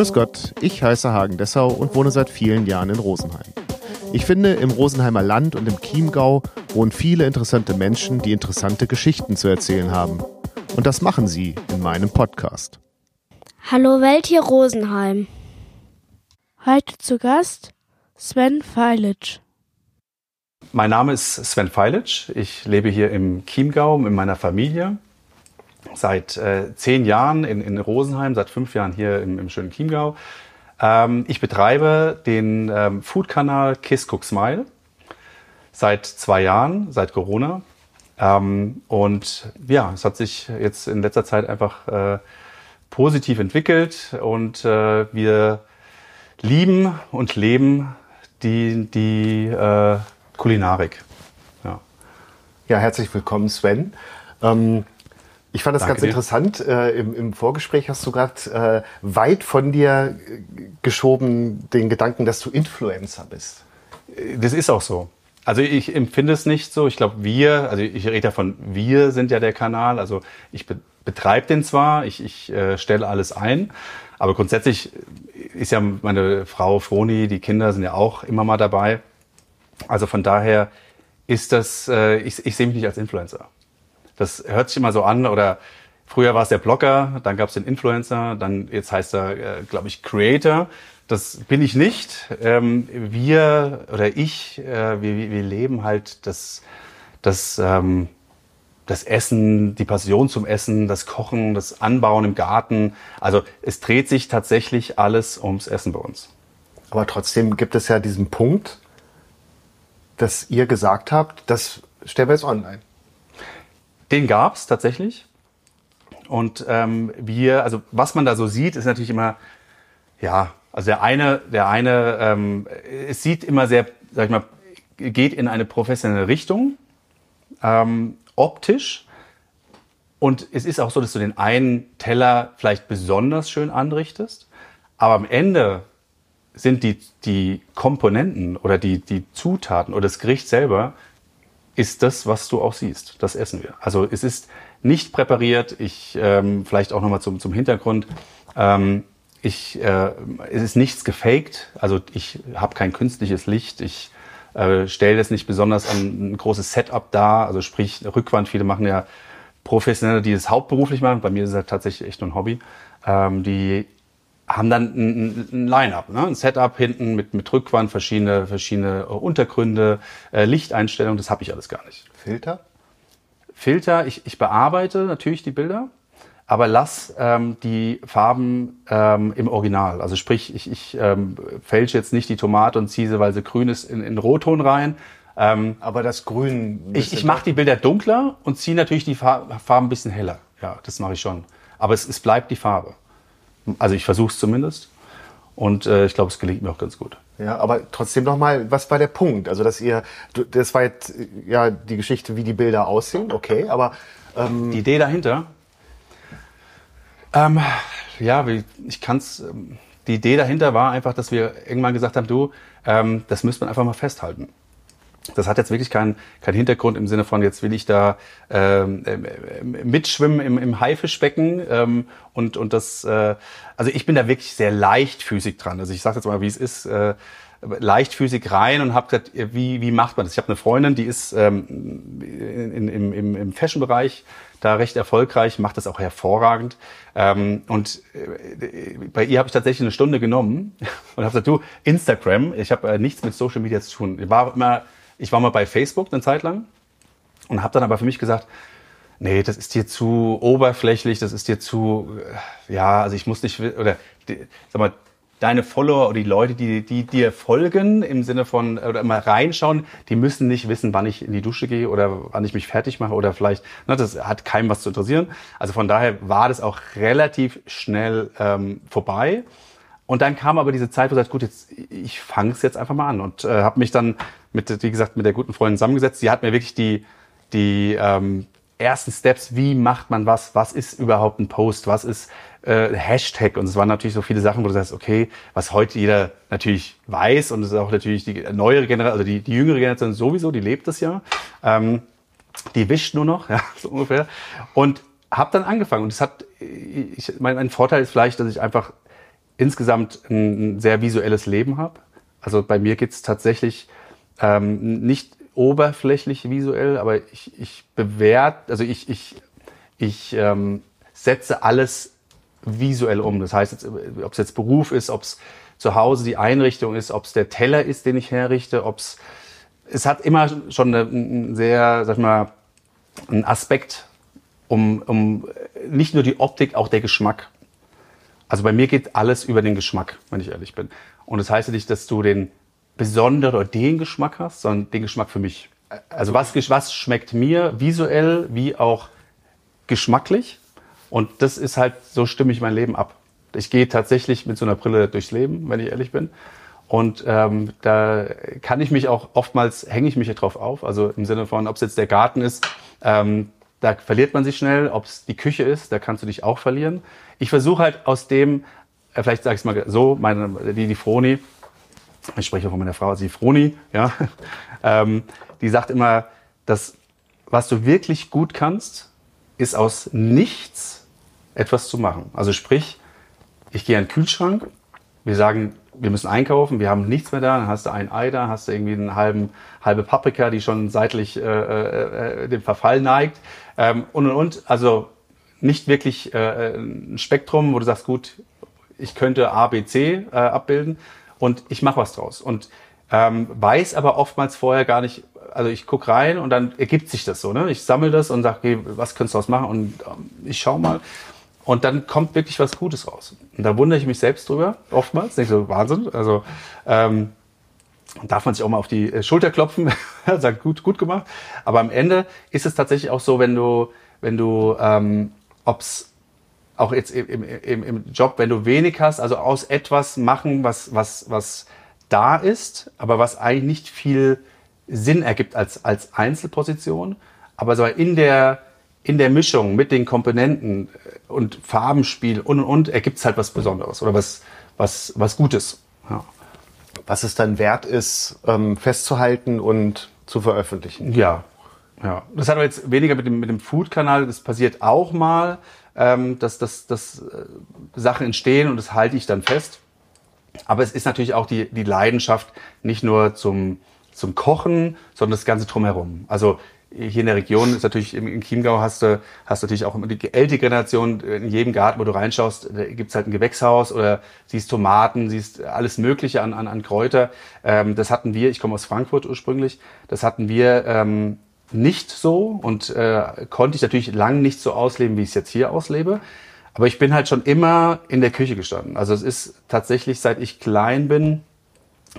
Grüß Gott, ich heiße Hagen Dessau und wohne seit vielen Jahren in Rosenheim. Ich finde, im Rosenheimer Land und im Chiemgau wohnen viele interessante Menschen, die interessante Geschichten zu erzählen haben. Und das machen sie in meinem Podcast. Hallo Welt hier Rosenheim. Heute zu Gast Sven Feilic. Mein Name ist Sven Feilic. Ich lebe hier im Chiemgau mit meiner Familie. Seit äh, zehn Jahren in, in Rosenheim, seit fünf Jahren hier im, im schönen Chiemgau. Ähm, ich betreibe den ähm, Food-Kanal Kiss Cook Smile seit zwei Jahren, seit Corona. Ähm, und ja, es hat sich jetzt in letzter Zeit einfach äh, positiv entwickelt und äh, wir lieben und leben die, die äh, Kulinarik. Ja. ja, herzlich willkommen, Sven. Ähm, ich fand das Danke ganz dir. interessant. Äh, im, im, Vorgespräch hast du gerade äh, weit von dir geschoben den Gedanken, dass du Influencer bist. Das ist auch so. Also ich empfinde es nicht so. Ich glaube, wir, also ich rede davon, wir sind ja der Kanal. Also ich be betreibe den zwar, ich, ich äh, stelle alles ein, aber grundsätzlich ist ja meine Frau Froni, die Kinder sind ja auch immer mal dabei. Also von daher ist das, äh, ich, ich sehe mich nicht als Influencer. Das hört sich immer so an oder früher war es der Blogger, dann gab es den Influencer, dann jetzt heißt er, äh, glaube ich, Creator. Das bin ich nicht. Ähm, wir oder ich, äh, wir, wir leben halt das, das, ähm, das Essen, die Passion zum Essen, das Kochen, das Anbauen im Garten. Also es dreht sich tatsächlich alles ums Essen bei uns. Aber trotzdem gibt es ja diesen Punkt, dass ihr gesagt habt, das stellen wir jetzt online. Den gab es tatsächlich. Und ähm, wir, also was man da so sieht, ist natürlich immer, ja, also der eine, der eine, ähm, es sieht immer sehr, sag ich mal, geht in eine professionelle Richtung, ähm, optisch. Und es ist auch so, dass du den einen Teller vielleicht besonders schön anrichtest, aber am Ende sind die, die Komponenten oder die, die Zutaten oder das Gericht selber ist das, was du auch siehst. Das essen wir. Also es ist nicht präpariert. Ich ähm, vielleicht auch nochmal zum, zum Hintergrund. Ähm, ich, äh, es ist nichts gefaked. Also ich habe kein künstliches Licht. Ich äh, stelle das nicht besonders an ein großes Setup dar. Also sprich Rückwand. Viele machen ja Professionelle, die das hauptberuflich machen. Bei mir ist es halt tatsächlich echt nur ein Hobby. Ähm, die haben dann ein, ein Line-up, ne? ein Setup hinten mit, mit Rückwand, verschiedene, verschiedene äh, Untergründe, äh, Lichteinstellungen, das habe ich alles gar nicht. Filter? Filter, ich, ich bearbeite natürlich die Bilder, aber lass ähm, die Farben ähm, im Original. Also sprich, ich, ich ähm, fälsche jetzt nicht die Tomate und ziehe sie, weil sie grün ist, in, in Rotton rein. Ähm, aber das Grün. Ich, ich mache die Bilder dunkler und ziehe natürlich die Farben ein bisschen heller. Ja, das mache ich schon. Aber es, es bleibt die Farbe. Also ich versuche es zumindest. Und äh, ich glaube, es gelingt mir auch ganz gut. Ja, aber trotzdem nochmal, was war der Punkt? Also, dass ihr, das war jetzt ja die Geschichte, wie die Bilder aussehen, okay, aber. Ähm die Idee dahinter? Ähm, ja, ich kann es. Ähm, die Idee dahinter war einfach, dass wir irgendwann gesagt haben, du, ähm, das müsste man einfach mal festhalten. Das hat jetzt wirklich keinen kein Hintergrund im Sinne von, jetzt will ich da ähm, äh, mitschwimmen im, im Haifischbecken ähm, und, und das, äh, also ich bin da wirklich sehr leichtfüßig dran. Also ich sage jetzt mal, wie es ist, äh, leichtfüßig rein und habe gesagt, wie, wie macht man das? Ich habe eine Freundin, die ist ähm, in, in, im, im Fashion-Bereich da recht erfolgreich, macht das auch hervorragend. Ähm, und äh, bei ihr habe ich tatsächlich eine Stunde genommen und habe gesagt, du, Instagram, ich habe äh, nichts mit Social Media zu tun. Ich war immer ich war mal bei Facebook eine Zeit lang und habe dann aber für mich gesagt, nee, das ist dir zu oberflächlich, das ist dir zu, äh, ja, also ich muss nicht, oder sag mal, deine Follower oder die Leute, die, die dir folgen, im Sinne von, oder mal reinschauen, die müssen nicht wissen, wann ich in die Dusche gehe oder wann ich mich fertig mache oder vielleicht, na, das hat keinem was zu interessieren. Also von daher war das auch relativ schnell ähm, vorbei. Und dann kam aber diese Zeit, wo ich gesagt, gut, jetzt ich fange es jetzt einfach mal an. Und äh, habe mich dann mit, wie gesagt, mit der guten Freundin zusammengesetzt. Sie hat mir wirklich die die ähm, ersten Steps, wie macht man was, was ist überhaupt ein Post, was ist äh, Hashtag? Und es waren natürlich so viele Sachen, wo du sagst, okay, was heute jeder natürlich weiß und es ist auch natürlich die neuere Generation, also die, die jüngere Generation sowieso, die lebt das ja, ähm, die wischt nur noch, ja, so ungefähr. Und habe dann angefangen. Und es hat, ich, mein, mein Vorteil ist vielleicht, dass ich einfach insgesamt ein sehr visuelles Leben habe. Also bei mir geht es tatsächlich ähm, nicht oberflächlich visuell, aber ich, ich bewerte, also ich, ich, ich ähm, setze alles visuell um. Das heißt, ob es jetzt Beruf ist, ob es zu Hause die Einrichtung ist, ob es der Teller ist, den ich herrichte, ob es es hat immer schon einen sehr, sag ich mal, einen Aspekt um, um nicht nur die Optik, auch der Geschmack. Also bei mir geht alles über den Geschmack, wenn ich ehrlich bin. Und das heißt ja nicht, dass du den besonderen oder den Geschmack hast, sondern den Geschmack für mich. Also was, was schmeckt mir visuell wie auch geschmacklich? Und das ist halt, so stimme ich mein Leben ab. Ich gehe tatsächlich mit so einer Brille durchs Leben, wenn ich ehrlich bin. Und ähm, da kann ich mich auch oftmals hänge ich mich drauf auf. Also im Sinne von, ob es jetzt der Garten ist, ähm, da verliert man sich schnell. Ob es die Küche ist, da kannst du dich auch verlieren. Ich versuche halt aus dem, äh, vielleicht sage ich es mal so, meine, die, die Froni, ich spreche von meiner Frau, sie Froni, ja, ähm, die sagt immer, dass was du wirklich gut kannst, ist aus nichts etwas zu machen. Also sprich, ich gehe an den Kühlschrank, wir sagen, wir müssen einkaufen, wir haben nichts mehr da, dann hast du ein Ei da, hast du irgendwie einen halben, halbe Paprika, die schon seitlich äh, äh, äh dem Verfall neigt ähm, und und und. Also nicht wirklich äh, ein Spektrum, wo du sagst, gut, ich könnte A, B, C äh, abbilden und ich mache was draus. Und ähm, weiß aber oftmals vorher gar nicht, also ich guck rein und dann ergibt sich das so. Ne? Ich sammle das und sage, okay, was könntest du daraus machen? Und ähm, ich schau mal. Und dann kommt wirklich was Gutes raus. Und da wundere ich mich selbst drüber, oftmals. Nicht so Wahnsinn. Also ähm, darf man sich auch mal auf die äh, Schulter klopfen, sagt gut, gut gemacht. Aber am Ende ist es tatsächlich auch so, wenn du, wenn du, ähm, ob's auch jetzt im, im, im Job, wenn du wenig hast, also aus etwas machen, was, was, was da ist, aber was eigentlich nicht viel Sinn ergibt als, als Einzelposition, aber so in der, in der Mischung mit den Komponenten und Farbenspiel und und und ergibt es halt was Besonderes oder was, was, was Gutes. Ja. Was es dann wert ist, ähm, festzuhalten und zu veröffentlichen. Ja, ja. Das hat aber jetzt weniger mit dem, mit dem Food-Kanal, das passiert auch mal ähm, dass, dass, dass äh, Sachen entstehen und das halte ich dann fest. Aber es ist natürlich auch die, die Leidenschaft nicht nur zum, zum Kochen, sondern das Ganze drumherum. Also hier in der Region ist natürlich im, Chiemgau hast du hast natürlich auch immer die ältere Generation in jedem Garten, wo du reinschaust, gibt's halt ein Gewächshaus oder siehst Tomaten, siehst alles Mögliche an, an, an Kräuter. Ähm, das hatten wir, ich komme aus Frankfurt ursprünglich, das hatten wir ähm, nicht so und äh, konnte ich natürlich lang nicht so ausleben, wie ich es jetzt hier auslebe. Aber ich bin halt schon immer in der Küche gestanden. Also es ist tatsächlich, seit ich klein bin,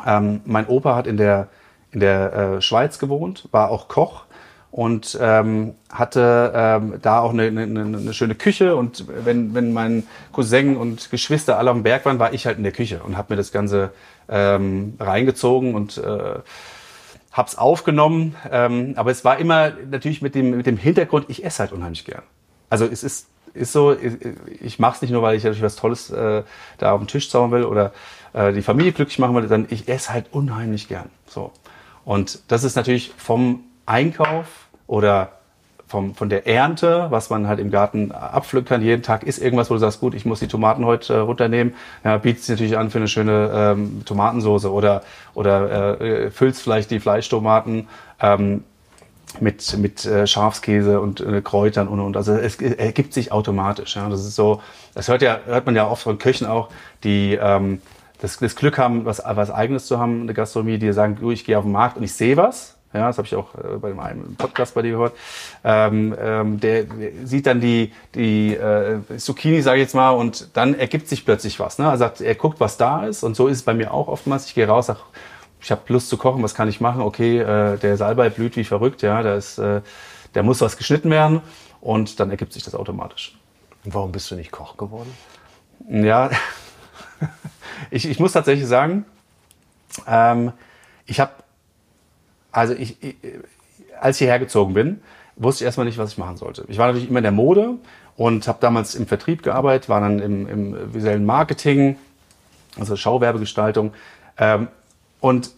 ähm, mein Opa hat in der, in der äh, Schweiz gewohnt, war auch Koch und ähm, hatte ähm, da auch eine, eine, eine schöne Küche. Und wenn, wenn mein Cousin und Geschwister alle am Berg waren, war ich halt in der Küche und habe mir das Ganze ähm, reingezogen und äh, hab's aufgenommen, ähm, aber es war immer natürlich mit dem, mit dem Hintergrund, ich esse halt unheimlich gern. Also es ist, ist so, ich, ich mache es nicht nur, weil ich natürlich was Tolles äh, da auf dem Tisch zaubern will oder äh, die Familie glücklich machen will, sondern ich esse halt unheimlich gern. So. Und das ist natürlich vom Einkauf oder vom, von der Ernte, was man halt im Garten abpflücken kann. Jeden Tag ist irgendwas, wo du sagst, gut, ich muss die Tomaten heute äh, runternehmen. Ja, bietet sich natürlich an für eine schöne ähm, Tomatensoße oder, oder äh, füllst vielleicht die Fleischtomaten ähm, mit, mit äh, Schafskäse und äh, Kräutern und, und. Also es ergibt sich automatisch. Ja. Das ist so, das hört ja, hört man ja oft von Köchen auch, die ähm, das, das Glück haben, was, was Eigenes zu haben, eine Gastronomie, die sagen, du, ich gehe auf den Markt und ich sehe was ja, das habe ich auch äh, bei einem Podcast bei dir gehört. Ähm, ähm, der, der sieht dann die, die äh, Zucchini, sage ich jetzt mal, und dann ergibt sich plötzlich was. Ne? Er sagt, er guckt, was da ist, und so ist es bei mir auch oftmals. Ich gehe raus, sag, ich habe Lust zu kochen, was kann ich machen? Okay, äh, der Salbei blüht wie verrückt, ja, da ist, äh, der muss was geschnitten werden, und dann ergibt sich das automatisch. Und warum bist du nicht Koch geworden? Ja, ich, ich muss tatsächlich sagen, ähm, ich habe also ich, ich, als ich hierher gezogen bin, wusste ich erstmal nicht, was ich machen sollte. Ich war natürlich immer in der Mode und habe damals im Vertrieb gearbeitet, war dann im, im visuellen Marketing, also Schauwerbegestaltung. Ähm, und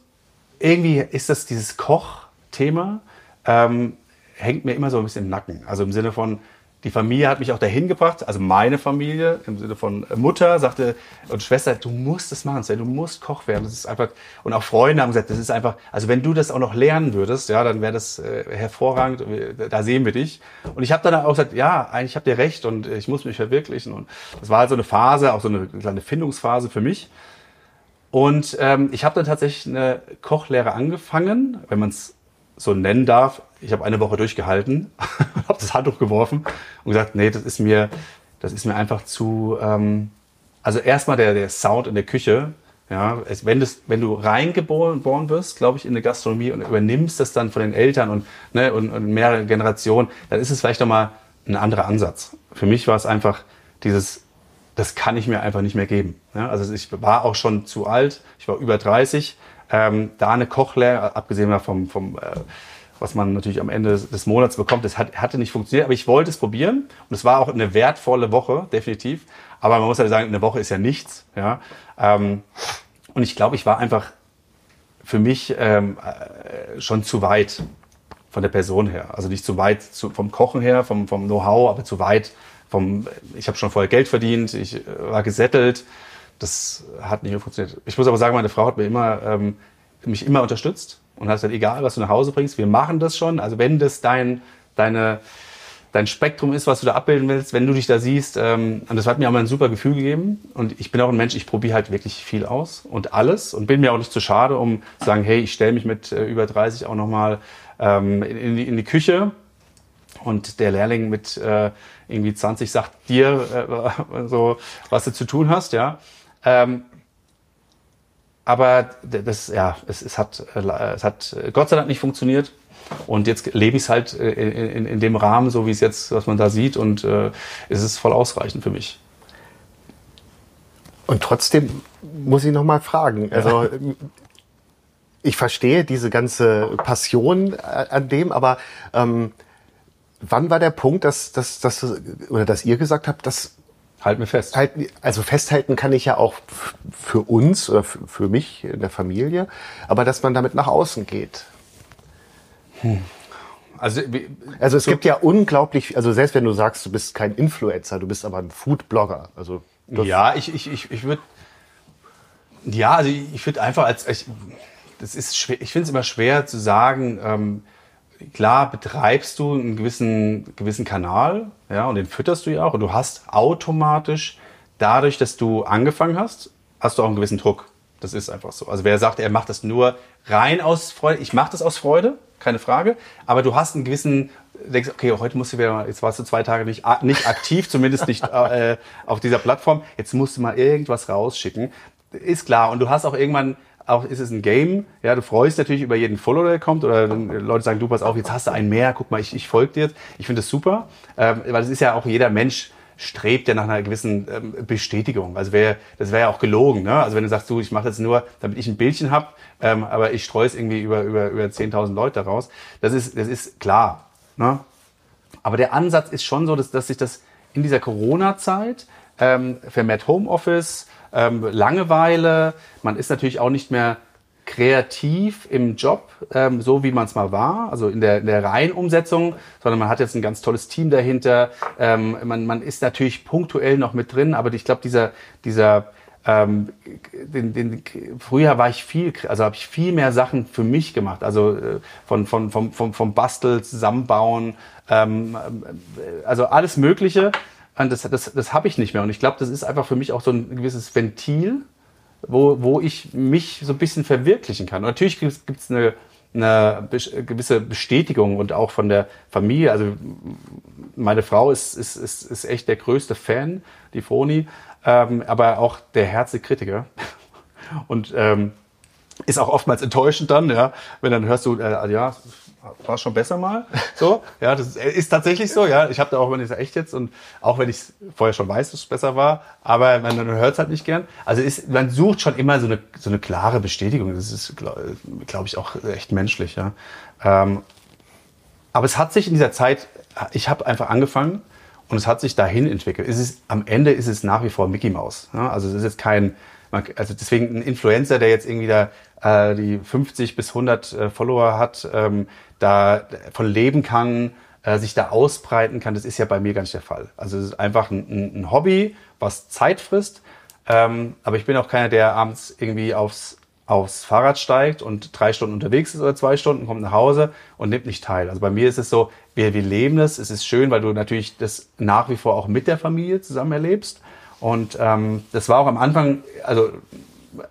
irgendwie ist das dieses Koch-Thema, ähm, hängt mir immer so ein bisschen im Nacken. Also im Sinne von, die Familie hat mich auch dahin gebracht, also meine Familie im Sinne von Mutter sagte und Schwester, du musst das machen, du musst Koch werden. Das ist einfach und auch Freunde haben gesagt, das ist einfach, also wenn du das auch noch lernen würdest, ja, dann wäre das äh, hervorragend. Da sehen wir dich. Und ich habe dann auch gesagt, ja, eigentlich habt ihr recht und ich muss mich verwirklichen. Und das war halt so eine Phase, auch so eine kleine Findungsphase für mich. Und ähm, ich habe dann tatsächlich eine Kochlehre angefangen, wenn man es so nennen darf. Ich habe eine Woche durchgehalten, habe das Handtuch geworfen und gesagt, nee, das ist mir, das ist mir einfach zu. Ähm, also erstmal der, der Sound in der Küche. Ja, es, wenn, das, wenn du reingeboren wirst, glaube ich, in eine Gastronomie und übernimmst das dann von den Eltern und, ne, und, und mehrere Generationen, dann ist es vielleicht nochmal ein anderer Ansatz. Für mich war es einfach dieses das kann ich mir einfach nicht mehr geben. Ja, also ich war auch schon zu alt, ich war über 30. Ähm, da eine Kochlehre, abgesehen vom, vom äh, was man natürlich am Ende des Monats bekommt, das hat, hatte nicht funktioniert, aber ich wollte es probieren und es war auch eine wertvolle Woche, definitiv. Aber man muss ja sagen, eine Woche ist ja nichts. Ja? Ähm, und ich glaube, ich war einfach für mich ähm, äh, schon zu weit von der Person her. Also nicht zu weit zu, vom Kochen her, vom, vom Know-how, aber zu weit vom, ich habe schon vorher Geld verdient, ich äh, war gesettelt. Das hat nicht mehr funktioniert. Ich muss aber sagen, meine Frau hat mir immer, ähm, mich immer unterstützt und hat gesagt, egal was du nach Hause bringst, wir machen das schon. Also wenn das dein, deine, dein Spektrum ist, was du da abbilden willst, wenn du dich da siehst, ähm, und das hat mir auch mal ein super Gefühl gegeben. Und ich bin auch ein Mensch, ich probiere halt wirklich viel aus und alles und bin mir auch nicht zu schade, um zu sagen, hey, ich stelle mich mit äh, über 30 auch nochmal ähm, in, in, die, in die Küche und der Lehrling mit äh, irgendwie 20 sagt dir äh, so, was du zu tun hast, ja. Ähm, aber das, ja, es, es, hat, äh, es hat Gott sei Dank nicht funktioniert. Und jetzt lebe ich es halt äh, in, in, in, dem Rahmen, so wie es jetzt, was man da sieht, und äh, es ist voll ausreichend für mich. Und trotzdem muss ich noch mal fragen. Also ich verstehe diese ganze Passion äh, an dem, aber ähm, wann war der Punkt, dass, dass, dass, oder dass ihr gesagt habt, dass Halt mir fest. Halt, also festhalten kann ich ja auch für uns oder für mich in der Familie, aber dass man damit nach außen geht. Hm. Also, also es so gibt ja unglaublich, also selbst wenn du sagst, du bist kein Influencer, du bist aber ein Food-Blogger. Also ja, ich, ich, ich, ich würde, ja, also ich würde einfach als, ich, das ist schwer, ich finde es immer schwer zu sagen, ähm, klar betreibst du einen gewissen, gewissen Kanal, ja, und den fütterst du ja auch. Und du hast automatisch, dadurch, dass du angefangen hast, hast du auch einen gewissen Druck. Das ist einfach so. Also wer sagt, er macht das nur rein aus Freude, ich mache das aus Freude, keine Frage. Aber du hast einen gewissen, denkst, okay, heute musst du wieder, jetzt warst du zwei Tage nicht, nicht aktiv, zumindest nicht äh, auf dieser Plattform. Jetzt musst du mal irgendwas rausschicken. Ist klar. Und du hast auch irgendwann auch ist es ein Game. Ja, du freust natürlich über jeden Follower, der kommt, oder Leute sagen, du pass auf, jetzt hast du einen mehr, guck mal, ich, ich folge dir. Ich finde das super, ähm, weil es ist ja auch jeder Mensch strebt ja nach einer gewissen ähm, Bestätigung. Also wär, das wäre ja auch gelogen. Ne? Also wenn du sagst, du, ich mache jetzt nur, damit ich ein Bildchen hab, ähm, aber ich streue es irgendwie über, über, über 10.000 Leute raus. Das ist, das ist klar. Ne? Aber der Ansatz ist schon so, dass, dass sich das in dieser Corona-Zeit ähm, vermehrt Homeoffice, ähm, Langeweile. Man ist natürlich auch nicht mehr kreativ im Job, ähm, so wie man es mal war, also in der, in der Reihenumsetzung, sondern man hat jetzt ein ganz tolles Team dahinter. Ähm, man, man ist natürlich punktuell noch mit drin, aber ich glaube, dieser, dieser ähm, den, den, früher war ich viel, also habe ich viel mehr Sachen für mich gemacht, also äh, von, von, vom, vom, vom Bastel, Zusammenbauen, ähm, äh, also alles Mögliche. Das, das, das habe ich nicht mehr. Und ich glaube, das ist einfach für mich auch so ein gewisses Ventil, wo, wo ich mich so ein bisschen verwirklichen kann. Und natürlich gibt es eine, eine gewisse Bestätigung und auch von der Familie. Also meine Frau ist, ist, ist, ist echt der größte Fan, die Froni, ähm, aber auch der Herze Kritiker. Und ähm, ist auch oftmals enttäuschend dann, ja, wenn dann hörst du, äh, ja, war schon besser mal. So, ja, das ist tatsächlich so. Ja, ich habe da auch, wenn ich es echt jetzt und auch wenn ich es vorher schon weiß, dass es besser war, aber man, man hört es halt nicht gern. Also ist, man sucht schon immer so eine so eine klare Bestätigung. Das ist, glaube glaub ich, auch echt menschlich. Ja, ähm, aber es hat sich in dieser Zeit, ich habe einfach angefangen und es hat sich dahin entwickelt. Es ist am Ende ist es nach wie vor Mickey Mouse. Ja? Also es ist jetzt kein also deswegen ein Influencer, der jetzt irgendwie da äh, die 50 bis 100 äh, Follower hat, ähm, da von leben kann, äh, sich da ausbreiten kann, das ist ja bei mir gar nicht der Fall. Also es ist einfach ein, ein Hobby, was Zeit frisst. Ähm, aber ich bin auch keiner, der abends irgendwie aufs, aufs Fahrrad steigt und drei Stunden unterwegs ist oder zwei Stunden, kommt nach Hause und nimmt nicht teil. Also bei mir ist es so, wir, wir leben das. Es ist schön, weil du natürlich das nach wie vor auch mit der Familie zusammen erlebst. Und ähm, das war auch am Anfang, also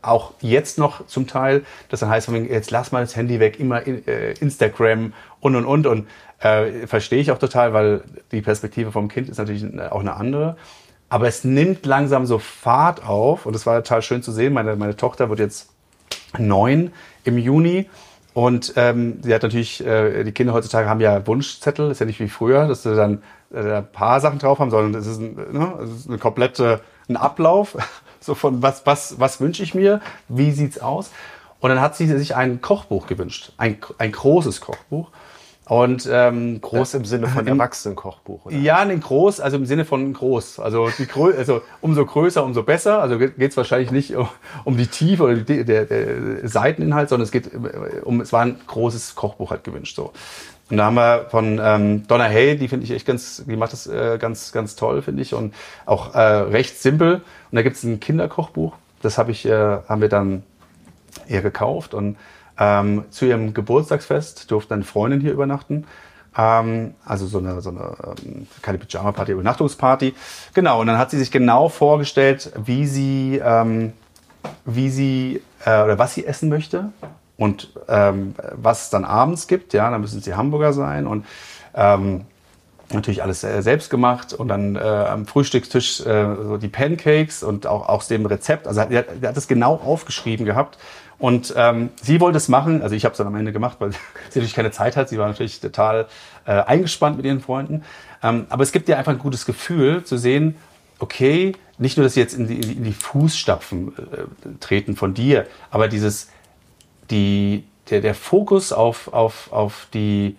auch jetzt noch zum Teil, dass dann heißt, jetzt lass mal das Handy weg, immer äh, Instagram und und und und äh, verstehe ich auch total, weil die Perspektive vom Kind ist natürlich auch eine andere. Aber es nimmt langsam so Fahrt auf und es war total schön zu sehen. Meine, meine Tochter wird jetzt neun im Juni und ähm, sie hat natürlich, äh, die Kinder heutzutage haben ja Wunschzettel, ist ja nicht wie früher, dass sie dann äh, ein paar Sachen drauf haben, sondern es ist, ein, ne, es ist eine komplette ein Ablauf, so von was, was, was wünsche ich mir, wie sieht's aus. Und dann hat sie sich ein Kochbuch gewünscht, ein, ein großes Kochbuch. Und ähm, groß im Sinne von Erwachsenenkochbuch? Ja, ein groß, also im Sinne von groß. Also, die Grö also umso größer, umso besser. Also geht es wahrscheinlich nicht um, um die Tiefe oder die, der, der Seiteninhalt, sondern es geht um, es war ein großes Kochbuch halt gewünscht. So. Und da haben wir von ähm, Donna Hay, die finde ich echt ganz, die macht das äh, ganz, ganz toll, finde ich. Und auch äh, recht simpel. Und da gibt es ein Kinderkochbuch. Das habe ich, äh, haben wir dann ihr gekauft. Und ähm, zu ihrem Geburtstagsfest durfte eine Freundin hier übernachten. Ähm, also so eine, so eine ähm, keine Pyjama-Party, Übernachtungsparty. Genau, und dann hat sie sich genau vorgestellt, wie sie, ähm, wie sie äh, oder was sie essen möchte und ähm, was es dann abends gibt. Ja, dann müssen es die Hamburger sein und ähm, natürlich alles selbst gemacht und dann äh, am Frühstückstisch äh, so die Pancakes und auch aus dem Rezept. Also er hat, er hat das genau aufgeschrieben gehabt und ähm, sie wollte es machen, also ich habe es dann am Ende gemacht, weil sie natürlich keine Zeit hat. Sie war natürlich total äh, eingespannt mit ihren Freunden. Ähm, aber es gibt dir einfach ein gutes Gefühl zu sehen, okay, nicht nur, dass sie jetzt in die, in die Fußstapfen äh, treten von dir, aber dieses, die, der, der Fokus auf, auf, auf die,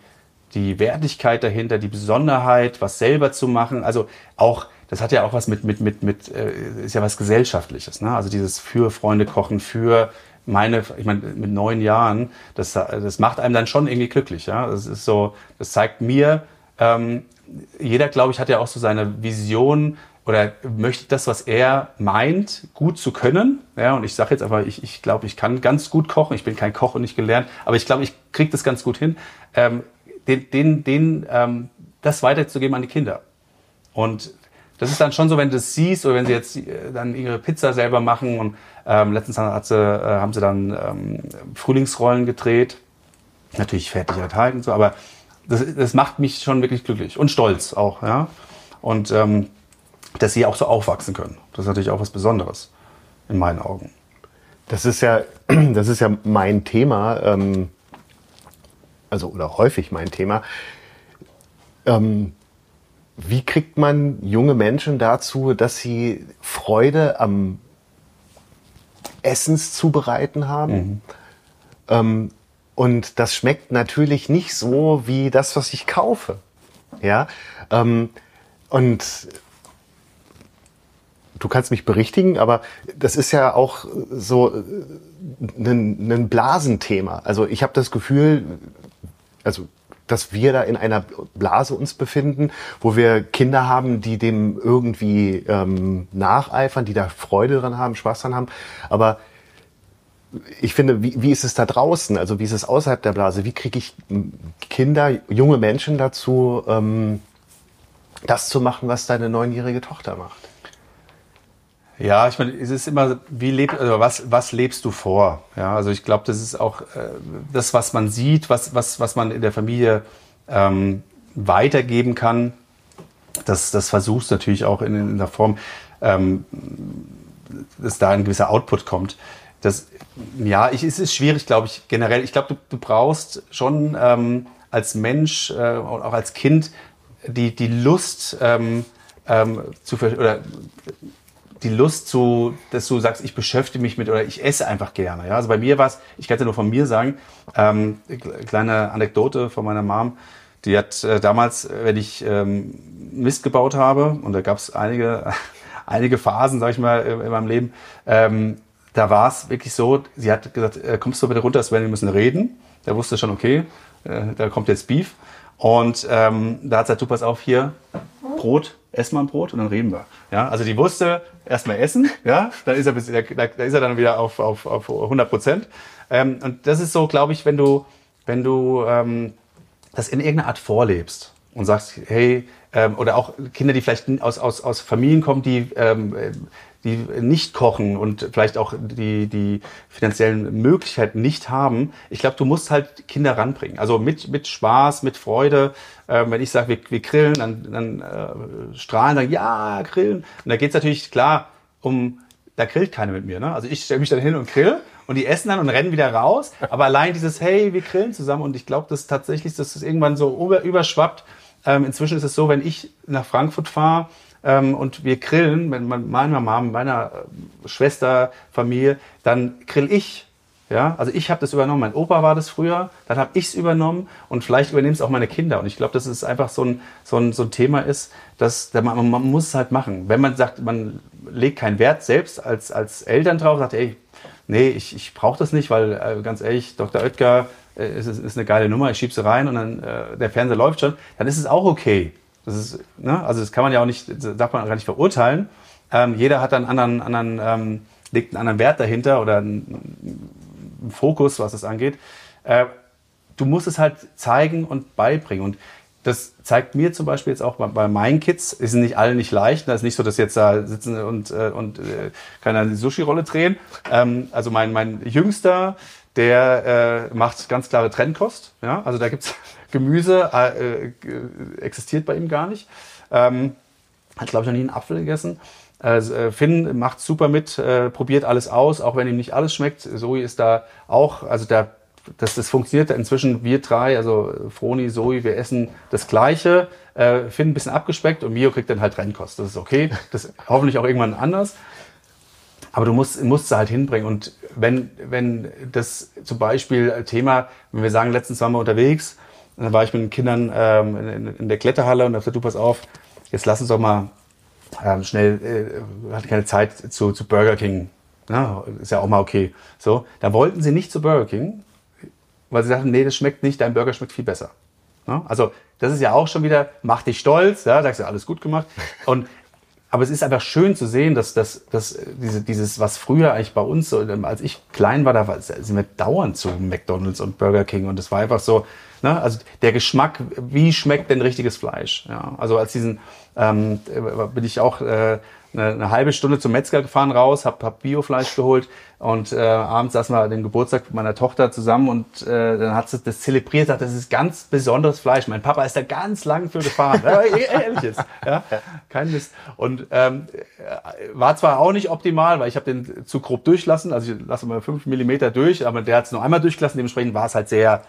die Wertigkeit dahinter, die Besonderheit, was selber zu machen, also auch das hat ja auch was mit, mit, mit, mit äh, ist ja was Gesellschaftliches. Ne? Also dieses für Freunde kochen, für meine, ich meine, mit neun Jahren, das, das macht einem dann schon irgendwie glücklich. Ja? Das ist so, das zeigt mir, ähm, jeder, glaube ich, hat ja auch so seine Vision oder möchte das, was er meint, gut zu können. Ja, und ich sage jetzt einfach, ich, ich glaube, ich kann ganz gut kochen. Ich bin kein Koch und nicht gelernt, aber ich glaube, ich kriege das ganz gut hin, ähm, den, den, den, ähm, das weiterzugeben an die Kinder. Und das ist dann schon so, wenn du das siehst oder wenn sie jetzt äh, dann ihre Pizza selber machen und ähm, letztens sie, äh, haben sie dann ähm, Frühlingsrollen gedreht. Natürlich fertig enthalten und so, aber das, das macht mich schon wirklich glücklich und stolz auch, ja. Und ähm, dass sie auch so aufwachsen können. Das ist natürlich auch was Besonderes in meinen Augen. Das ist ja, das ist ja mein Thema, ähm, also oder häufig mein Thema. Ähm, wie kriegt man junge Menschen dazu, dass sie Freude am Essenszubereiten haben? Mhm. Ähm, und das schmeckt natürlich nicht so wie das, was ich kaufe. Ja. Ähm, und du kannst mich berichtigen, aber das ist ja auch so ein, ein Blasenthema. Also ich habe das Gefühl, also dass wir da in einer Blase uns befinden, wo wir Kinder haben, die dem irgendwie ähm, nacheifern, die da Freude dran haben, Spaß dran haben. Aber ich finde, wie, wie ist es da draußen? Also wie ist es außerhalb der Blase? Wie kriege ich Kinder, junge Menschen dazu, ähm, das zu machen, was deine neunjährige Tochter macht? Ja, ich meine, es ist immer, wie lebt, also was, was lebst du vor? Ja, also ich glaube, das ist auch äh, das, was man sieht, was, was, was man in der Familie ähm, weitergeben kann. Das, das versuchst natürlich auch in, in der Form, ähm, dass da ein gewisser Output kommt. Das, ja, ich, es ist schwierig, glaube ich, generell. Ich glaube, du, du brauchst schon ähm, als Mensch äh, und auch als Kind die, die Lust ähm, ähm, zu oder die Lust zu, dass du sagst, ich beschäftige mich mit oder ich esse einfach gerne. Ja? Also bei mir war es, ich kann es ja nur von mir sagen, ähm, kleine Anekdote von meiner Mom. Die hat äh, damals, wenn ich ähm, Mist gebaut habe, und da gab es einige, einige Phasen, sag ich mal, in meinem Leben, ähm, da war es wirklich so, sie hat gesagt, äh, kommst du bitte runter, Sven, wir müssen reden. Der wusste schon, okay, äh, da kommt jetzt Beef. Und ähm, da hat sie gesagt, du pass auf hier, Brot, ess mal ein Brot und dann reden wir. Ja, also die wusste, erstmal essen, ja, dann ist er, bis, da, da ist er dann wieder auf, auf, auf 100 Prozent. Ähm, und das ist so, glaube ich, wenn du, wenn du ähm, das in irgendeiner Art vorlebst und sagst, hey, ähm, oder auch Kinder, die vielleicht aus, aus, aus Familien kommen, die ähm, die nicht kochen und vielleicht auch die, die finanziellen Möglichkeiten nicht haben. Ich glaube, du musst halt Kinder ranbringen. Also mit, mit Spaß, mit Freude. Ähm, wenn ich sage, wir, wir grillen, dann, dann äh, strahlen, sagen, ja, grillen. Und da geht's natürlich klar um, da grillt keiner mit mir. Ne? Also ich stelle mich dann hin und grill und die essen dann und rennen wieder raus. Aber allein dieses, hey, wir grillen zusammen und ich glaube, dass tatsächlich, dass das irgendwann so über, überschwappt. Ähm, inzwischen ist es so, wenn ich nach Frankfurt fahre, ähm, und wir grillen, mit meiner Mama, meiner äh, Schwester, Familie, dann grill ich. Ja, also ich habe das übernommen. Mein Opa war das früher, dann habe ich es übernommen und vielleicht übernehmen es auch meine Kinder. Und ich glaube, dass es einfach so ein, so ein, so ein Thema ist, dass man, man muss es halt machen. Wenn man sagt, man legt keinen Wert selbst als, als Eltern drauf, sagt, ey, nee, ich, ich brauche das nicht, weil äh, ganz ehrlich, Dr. Oetker äh, ist, ist eine geile Nummer, ich schiebe sie rein und dann äh, der Fernseher läuft schon, dann ist es auch okay. Das ist, ne? Also das kann man ja auch nicht, darf man gar nicht verurteilen. Ähm, jeder hat einen anderen, anderen ähm, legt einen anderen Wert dahinter oder einen, Fokus, was das angeht. Äh, du musst es halt zeigen und beibringen. Und das zeigt mir zum Beispiel jetzt auch bei, bei meinen Kids, ist nicht alle nicht leicht. Das ist nicht so, dass jetzt da sitzen und, äh, und äh, keine die Sushi-Rolle drehen. Ähm, also mein, mein Jüngster, der äh, macht ganz klare Trennkost. Ja? Also da gibt's Gemüse, äh, äh, existiert bei ihm gar nicht. Ähm, hat, glaube ich, noch nie einen Apfel gegessen. Äh, Finn macht super mit, äh, probiert alles aus, auch wenn ihm nicht alles schmeckt. Zoe ist da auch, also der, das, das funktioniert inzwischen. Wir drei, also Froni, Zoe, wir essen das Gleiche. Äh, Finn ein bisschen abgespeckt und Mio kriegt dann halt Trennkost. Das ist okay. Das hoffentlich auch irgendwann anders. Aber du musst, musst sie halt hinbringen. Und wenn, wenn das zum Beispiel Thema, wenn wir sagen, letztens waren wir unterwegs, dann war ich mit den Kindern ähm, in, in, der Kletterhalle und da sagte, du pass auf, jetzt lass uns doch mal ähm, schnell, äh, hatte keine Zeit zu, zu Burger King. Na, ist ja auch mal okay. So, da wollten sie nicht zu Burger King, weil sie sagten, nee, das schmeckt nicht, dein Burger schmeckt viel besser. Also das ist ja auch schon wieder, mach dich stolz, ja, sagst du, alles gut gemacht. Und aber es ist einfach schön zu sehen, dass, dass, dass diese, dieses, was früher eigentlich bei uns, so, als ich klein war, da sind wir dauernd zu McDonalds und Burger King und es war einfach so, ne, also der Geschmack, wie schmeckt denn richtiges Fleisch? Ja, also als diesen ähm, bin ich auch äh, eine, eine halbe Stunde zum Metzger gefahren raus, hab, hab Biofleisch geholt und äh, abends saßen wir an dem Geburtstag meiner Tochter zusammen und äh, dann hat sie das zelebriert, sagt, das ist ganz besonderes Fleisch. Mein Papa ist da ganz lang für gefahren. ja, ehrlich ist, ja, kein Mist. Und ähm, war zwar auch nicht optimal, weil ich habe den zu grob durchlassen, also ich lasse mal fünf Millimeter durch, aber der hat es nur einmal durchgelassen, dementsprechend war es halt sehr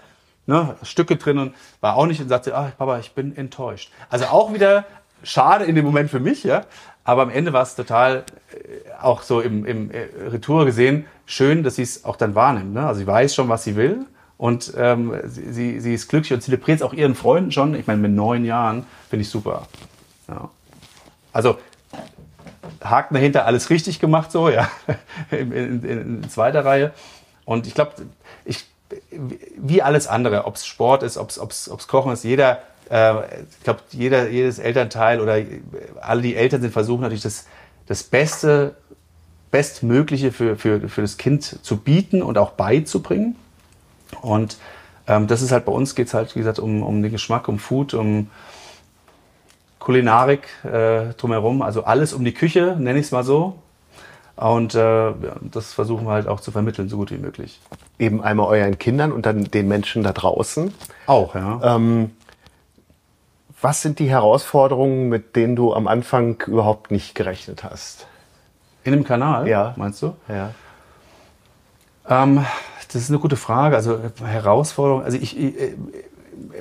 ne, Stücke drin und war auch nicht und sagte, ah, Papa, ich bin enttäuscht. Also auch wieder schade in dem Moment für mich, ja. Aber am Ende war es total, äh, auch so im, im äh, Retour gesehen, schön, dass sie es auch dann wahrnimmt. Ne? Also sie weiß schon, was sie will und ähm, sie, sie, sie ist glücklich und zelebriert es auch ihren Freunden schon. Ich meine, mit neun Jahren finde ich super. Ja. Also Haken dahinter, alles richtig gemacht so, ja, in, in, in zweiter Reihe. Und ich glaube, ich, wie alles andere, ob es Sport ist, ob es Kochen ist, jeder äh, ich glaube, jeder, jedes Elternteil oder alle, die Eltern sind, versuchen natürlich das, das Beste, Bestmögliche für, für, für das Kind zu bieten und auch beizubringen. Und ähm, das ist halt bei uns geht es halt, wie gesagt, um, um den Geschmack, um Food, um Kulinarik äh, drumherum, also alles um die Küche, nenne ich es mal so. Und äh, das versuchen wir halt auch zu vermitteln, so gut wie möglich. Eben einmal euren Kindern und dann den Menschen da draußen. Auch, ja. Ähm, was sind die Herausforderungen, mit denen du am Anfang überhaupt nicht gerechnet hast? In dem Kanal? Ja. Meinst du? Ja. Ähm, das ist eine gute Frage. Also Herausforderung, also ich, ich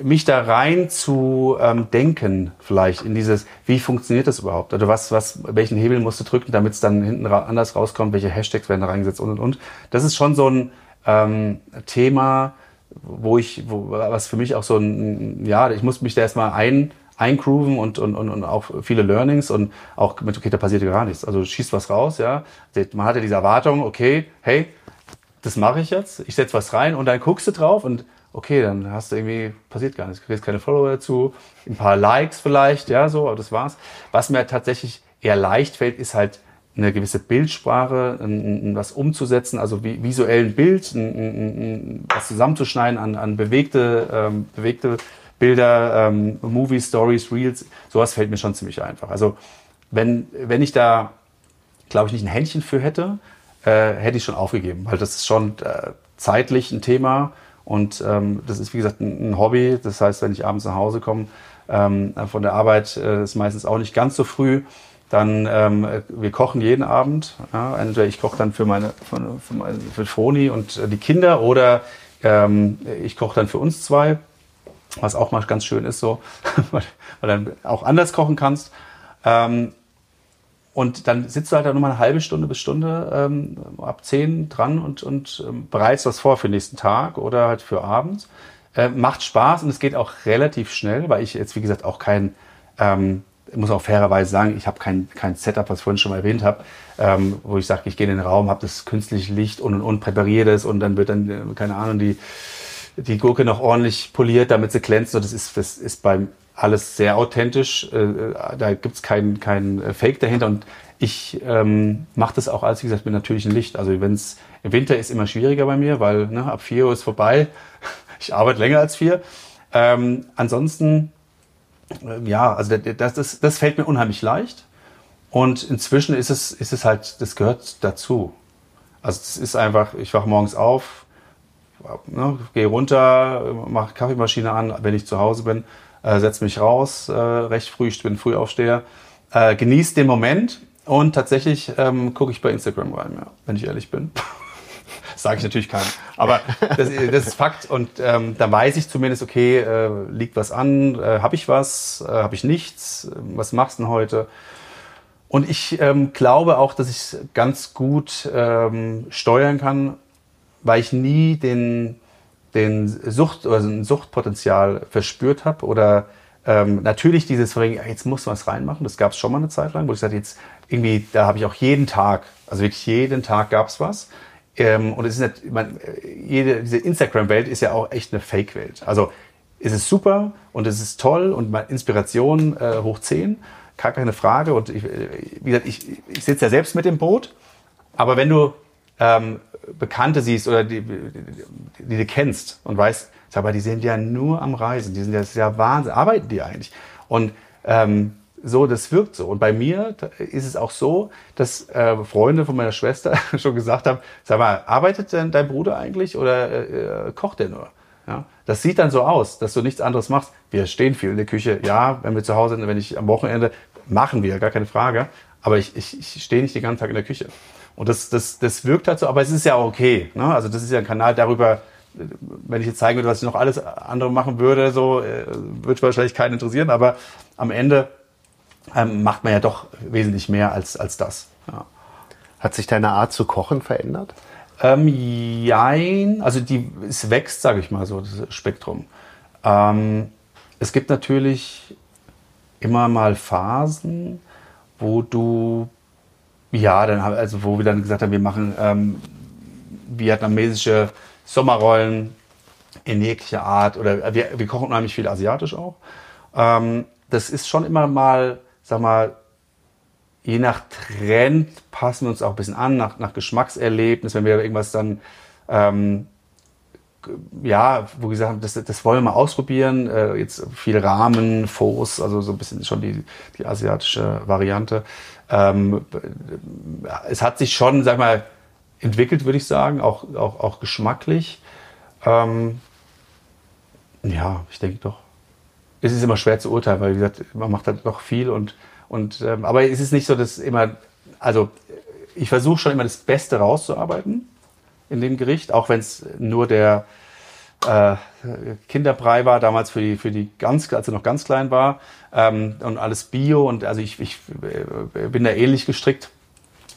mich da rein zu ähm, denken, vielleicht in dieses, wie funktioniert das überhaupt? Oder was, was, welchen Hebel musst du drücken, damit es dann hinten ra anders rauskommt, welche Hashtags werden da reingesetzt und und und. Das ist schon so ein ähm, Thema, wo ich, wo, was für mich auch so ein, ja, ich muss mich da erstmal ein, eingrooven und, und, und, und auch viele Learnings und auch mit, okay, da passiert ja gar nichts. Also schießt was raus, ja. Man hatte diese Erwartung, okay, hey, das mache ich jetzt, ich setze was rein und dann guckst du drauf und, okay, dann hast du irgendwie, passiert gar nichts, du kriegst keine Follower dazu, ein paar Likes vielleicht, ja, so, aber das war's. Was mir tatsächlich eher leicht fällt, ist halt eine gewisse Bildsprache, ein, ein, was umzusetzen, also vi visuell ein Bild, ein, was zusammenzuschneiden an, an bewegte, ähm, bewegte Bilder, ähm, Movie, Stories, Reels, sowas fällt mir schon ziemlich einfach. Also wenn, wenn ich da, glaube ich, nicht ein Händchen für hätte, äh, hätte ich schon aufgegeben, weil das ist schon äh, zeitlich ein Thema und ähm, das ist, wie gesagt, ein, ein, Hobby. Das heißt, wenn ich abends nach Hause komme ähm, von der Arbeit, äh, ist meistens auch nicht ganz so früh. Dann, ähm, wir kochen jeden Abend. Ja, entweder ich koche dann für meine, für, für, meine, für Froni und äh, die Kinder oder ähm, ich koche dann für uns zwei, was auch mal ganz schön ist, so, weil, weil dann auch anders kochen kannst. Ähm, und dann sitzt du halt dann nochmal eine halbe Stunde bis Stunde ähm, ab zehn dran und, und ähm, bereitest was vor für den nächsten Tag oder halt für abends. Äh, macht Spaß und es geht auch relativ schnell, weil ich jetzt, wie gesagt, auch kein, ähm, muss auch fairerweise sagen, ich habe kein, kein Setup, was ich vorhin schon mal erwähnt habe, ähm, wo ich sage, ich gehe in den Raum, habe das künstliche Licht und und und präpariere das und dann wird dann, äh, keine Ahnung, die, die Gurke noch ordentlich poliert, damit sie glänzt. Und das ist, das ist beim alles sehr authentisch. Äh, äh, da gibt's kein, kein äh, Fake dahinter. Und ich ähm, mache das auch alles, wie gesagt, mit natürlichem Licht. Also wenn es im Winter ist immer schwieriger bei mir, weil ne, ab 4 Uhr ist vorbei. Ich arbeite länger als vier. Ähm, ansonsten, äh, ja, also das, das, das fällt mir unheimlich leicht. Und inzwischen ist es, ist es halt, das gehört dazu. Also es ist einfach, ich wache morgens auf, ne, gehe runter, mache Kaffeemaschine an, wenn ich zu Hause bin, äh, setze mich raus, äh, recht früh, ich bin Frühaufsteher, äh, genieße den Moment und tatsächlich ähm, gucke ich bei Instagram rein, ja, wenn ich ehrlich bin. das sage ich natürlich keinem. Aber das, das ist Fakt und ähm, da weiß ich zumindest, okay, äh, liegt was an, äh, habe ich was, äh, habe ich nichts, was machst du denn heute? Und ich ähm, glaube auch, dass ich es ganz gut ähm, steuern kann, weil ich nie den, den Sucht oder ein Suchtpotenzial verspürt habe oder ähm, natürlich dieses, jetzt muss man was reinmachen, das gab es schon mal eine Zeit lang, wo ich sagte, jetzt irgendwie, da habe ich auch jeden Tag, also wirklich jeden Tag gab es was. Ähm, und es ist nicht, man, jede, diese Instagram-Welt ist ja auch echt eine Fake-Welt. Also es ist super und es ist toll und Inspiration äh, hoch 10, gar keine Frage. Und ich, wie gesagt, ich, ich sitze ja selbst mit dem Boot, aber wenn du ähm, Bekannte siehst oder die, die, die, du kennst und weißt, mal, die sind ja nur am Reisen, die sind ja, das ist ja Wahnsinn, arbeiten die eigentlich? Und ähm, so, das wirkt so. Und bei mir ist es auch so, dass äh, Freunde von meiner Schwester schon gesagt haben, sag mal, arbeitet denn dein Bruder eigentlich oder äh, äh, kocht der nur? Ja, das sieht dann so aus, dass du nichts anderes machst. Wir stehen viel in der Küche. Ja, wenn wir zu Hause sind, wenn ich am Wochenende, machen wir, gar keine Frage. Aber ich, ich, ich stehe nicht den ganzen Tag in der Küche. Und das, das, das wirkt halt so, aber es ist ja okay. Ne? Also das ist ja ein Kanal darüber, wenn ich jetzt zeigen würde, was ich noch alles andere machen würde, so äh, würde wahrscheinlich keinen interessieren. Aber am Ende ähm, macht man ja doch wesentlich mehr als, als das. Ja. Hat sich deine Art zu kochen verändert? Ähm, jein, also die, es wächst, sage ich mal so, das Spektrum. Ähm, es gibt natürlich immer mal Phasen, wo du, ja, dann also wo wir dann gesagt haben, wir machen ähm, vietnamesische Sommerrollen in jeglicher Art oder wir, wir kochen unheimlich viel asiatisch auch. Ähm, das ist schon immer mal sag mal, je nach Trend passen wir uns auch ein bisschen an, nach, nach Geschmackserlebnis, wenn wir irgendwas dann, ähm, ja, wo wir gesagt haben, das, das wollen wir mal ausprobieren. Äh, jetzt viel Rahmen, Fos, also so ein bisschen schon die, die asiatische Variante. Ähm, es hat sich schon, sag mal, entwickelt, würde ich sagen, auch, auch, auch geschmacklich. Ähm, ja, ich denke doch es ist immer schwer zu urteilen, weil wie gesagt, man macht halt noch viel und, und ähm, aber es ist nicht so, dass immer, also ich versuche schon immer das Beste rauszuarbeiten in dem Gericht, auch wenn es nur der äh, Kinderbrei war, damals für die, für die ganz, als er noch ganz klein war ähm, und alles Bio und also ich, ich äh, bin da ähnlich gestrickt.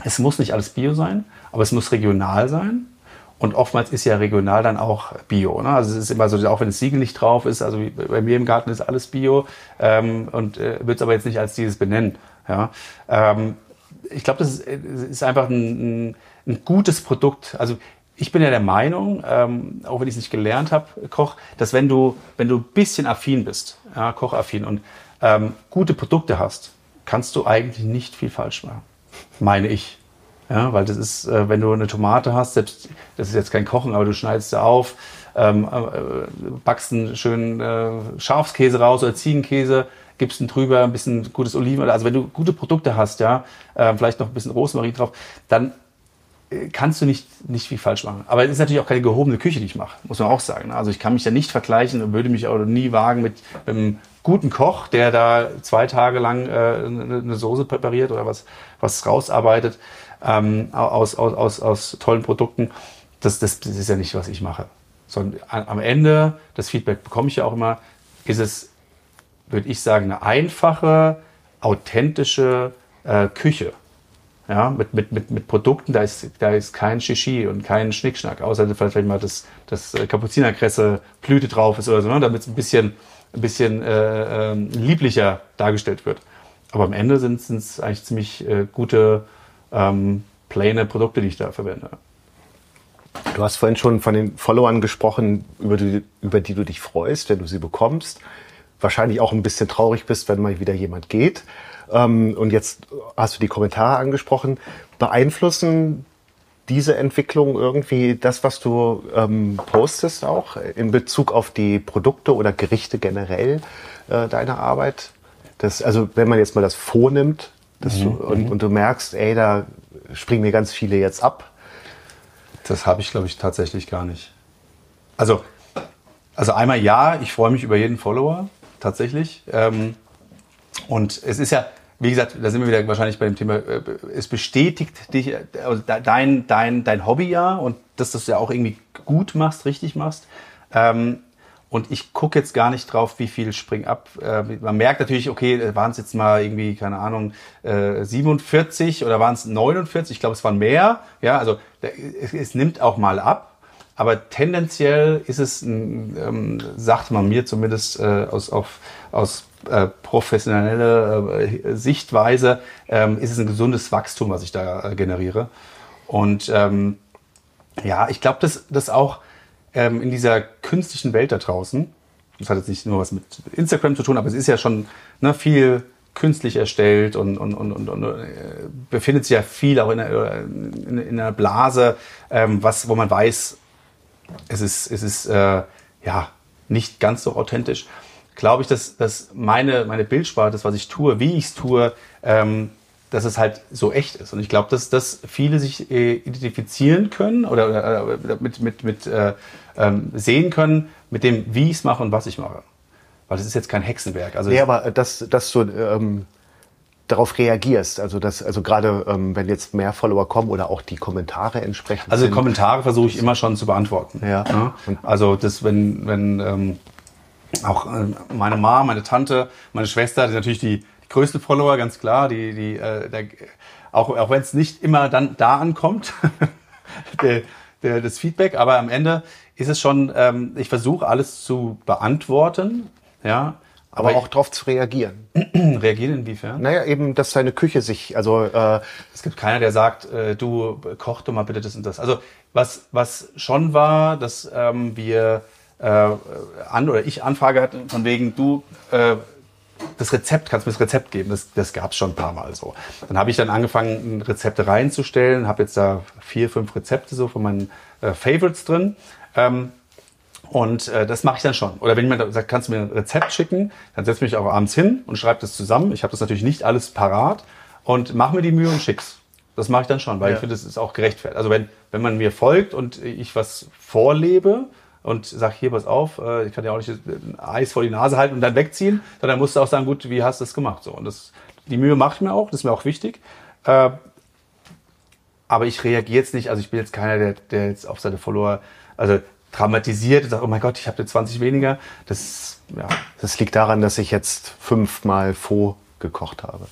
Es muss nicht alles Bio sein, aber es muss regional sein. Und oftmals ist ja regional dann auch Bio. Ne? Also es ist immer so, auch wenn das Siegel nicht drauf ist, also bei mir im Garten ist alles Bio ähm, und äh, wird es aber jetzt nicht als dieses benennen. Ja? Ähm, ich glaube, das ist, ist, einfach ein, ein, ein, gutes Produkt. Also ich bin ja der Meinung, ähm, auch wenn ich es nicht gelernt habe, Koch, dass wenn du, wenn du ein bisschen affin bist, ja, kochaffin und ähm, gute Produkte hast, kannst du eigentlich nicht viel falsch machen. Meine ich. Ja, weil das ist, äh, wenn du eine Tomate hast, selbst, das ist jetzt kein Kochen, aber du schneidest sie auf, ähm, äh, backst einen schönen äh, Schafskäse raus oder Ziegenkäse, gibst ihn drüber, ein bisschen gutes Oliven, also wenn du gute Produkte hast, ja, äh, vielleicht noch ein bisschen Rosmarin drauf, dann äh, kannst du nicht, nicht viel falsch machen. Aber es ist natürlich auch keine gehobene Küche, die ich mache, muss man auch sagen. Also ich kann mich ja nicht vergleichen und würde mich auch nie wagen mit, mit einem guten Koch, der da zwei Tage lang äh, eine Soße präpariert oder was, was rausarbeitet ähm, aus, aus, aus, aus tollen Produkten. Das, das, das ist ja nicht, was ich mache. Sondern am Ende, das Feedback bekomme ich ja auch immer, ist es, würde ich sagen, eine einfache, authentische äh, Küche. Ja, mit, mit, mit, mit Produkten, da ist, da ist kein Shishi und kein Schnickschnack, außer vielleicht mal das, das äh, Kapuzinerkresse Blüte drauf ist oder so, ne, damit es ein bisschen, ein bisschen äh, äh, lieblicher dargestellt wird. Aber am Ende sind es eigentlich ziemlich äh, gute, ähm, plane Produkte, die ich da verwende. Du hast vorhin schon von den Followern gesprochen, über die, über die du dich freust, wenn du sie bekommst. Wahrscheinlich auch ein bisschen traurig bist, wenn mal wieder jemand geht. Ähm, und jetzt hast du die Kommentare angesprochen. Beeinflussen diese Entwicklung irgendwie das, was du ähm, postest auch in Bezug auf die Produkte oder Gerichte generell äh, deiner Arbeit? Das, also wenn man jetzt mal das vornimmt mhm, du, und, mhm. und, du merkst, ey, da springen mir ganz viele jetzt ab. Das habe ich, glaube ich, tatsächlich gar nicht. Also, also einmal ja, ich freue mich über jeden Follower, tatsächlich. Ähm, und es ist ja, wie gesagt, da sind wir wieder wahrscheinlich bei dem Thema, äh, es bestätigt dich, also dein, dein, dein Hobby ja und dass du es ja auch irgendwie gut machst, richtig machst. Ähm, und ich gucke jetzt gar nicht drauf, wie viel spring ab. Äh, man merkt natürlich, okay, waren es jetzt mal irgendwie, keine Ahnung, äh, 47 oder waren es 49? Ich glaube, es waren mehr. Ja, also es, es nimmt auch mal ab. Aber tendenziell ist es, ähm, sagt man mir zumindest äh, aus, auf, aus äh, professionelle äh, Sichtweise, ähm, ist es ein gesundes Wachstum, was ich da äh, generiere. Und ähm, ja, ich glaube, dass das auch ähm, in dieser künstlichen Welt da draußen, das hat jetzt nicht nur was mit Instagram zu tun, aber es ist ja schon ne, viel künstlich erstellt und, und, und, und, und äh, befindet sich ja viel auch in einer, in, in einer Blase, ähm, was, wo man weiß, es ist, es ist äh, ja nicht ganz so authentisch glaube ich, dass, dass meine, meine Bildsprache, das, was ich tue, wie ich es tue, ähm, dass es halt so echt ist. Und ich glaube, dass, dass viele sich äh, identifizieren können oder, oder mit, mit, mit äh, ähm, sehen können mit dem, wie ich es mache und was ich mache. Weil das ist jetzt kein Hexenwerk. Also nee, aber dass, dass du ähm, darauf reagierst, also dass, also gerade ähm, wenn jetzt mehr Follower kommen oder auch die Kommentare entsprechend. Also sind. Kommentare versuche ich immer schon zu beantworten. Ja. ja? Also das, wenn, wenn ähm, auch äh, meine Mama, meine Tante, meine Schwester, die natürlich die, die größten Follower, ganz klar. Die, die, äh, der, auch auch wenn es nicht immer dann da ankommt, der, der, das Feedback, aber am Ende ist es schon, ähm, ich versuche alles zu beantworten, ja. Aber, aber auch darauf zu reagieren. reagieren inwiefern? Naja, eben, dass seine Küche sich, also äh, es gibt keiner, der sagt, äh, du koch doch mal bitte das und das. Also was was schon war, dass ähm, wir äh, an oder ich Anfrage hatte, von wegen, du, äh, das Rezept, kannst du mir das Rezept geben? Das, das gab es schon ein paar Mal so. Dann habe ich dann angefangen, Rezepte reinzustellen, habe jetzt da vier, fünf Rezepte so von meinen äh, Favorites drin. Ähm, und äh, das mache ich dann schon. Oder wenn jemand sagt, kannst du mir ein Rezept schicken, dann setze ich mich auch abends hin und schreibe das zusammen. Ich habe das natürlich nicht alles parat und mache mir die Mühe und schick's. Das mache ich dann schon, weil ja. ich finde, das ist auch gerechtfertigt. Also wenn, wenn man mir folgt und ich was vorlebe, und sag hier, pass auf, äh, ich kann ja auch nicht ein Eis vor die Nase halten und dann wegziehen, sondern musst du auch sagen, gut, wie hast du das gemacht? So, und das, die Mühe mache ich mir auch, das ist mir auch wichtig. Äh, aber ich reagiere jetzt nicht, also ich bin jetzt keiner, der, der jetzt auf seine Follower, also dramatisiert und sagt, oh mein Gott, ich habe jetzt 20 weniger. Das, ja. das liegt daran, dass ich jetzt fünfmal Faux gekocht habe.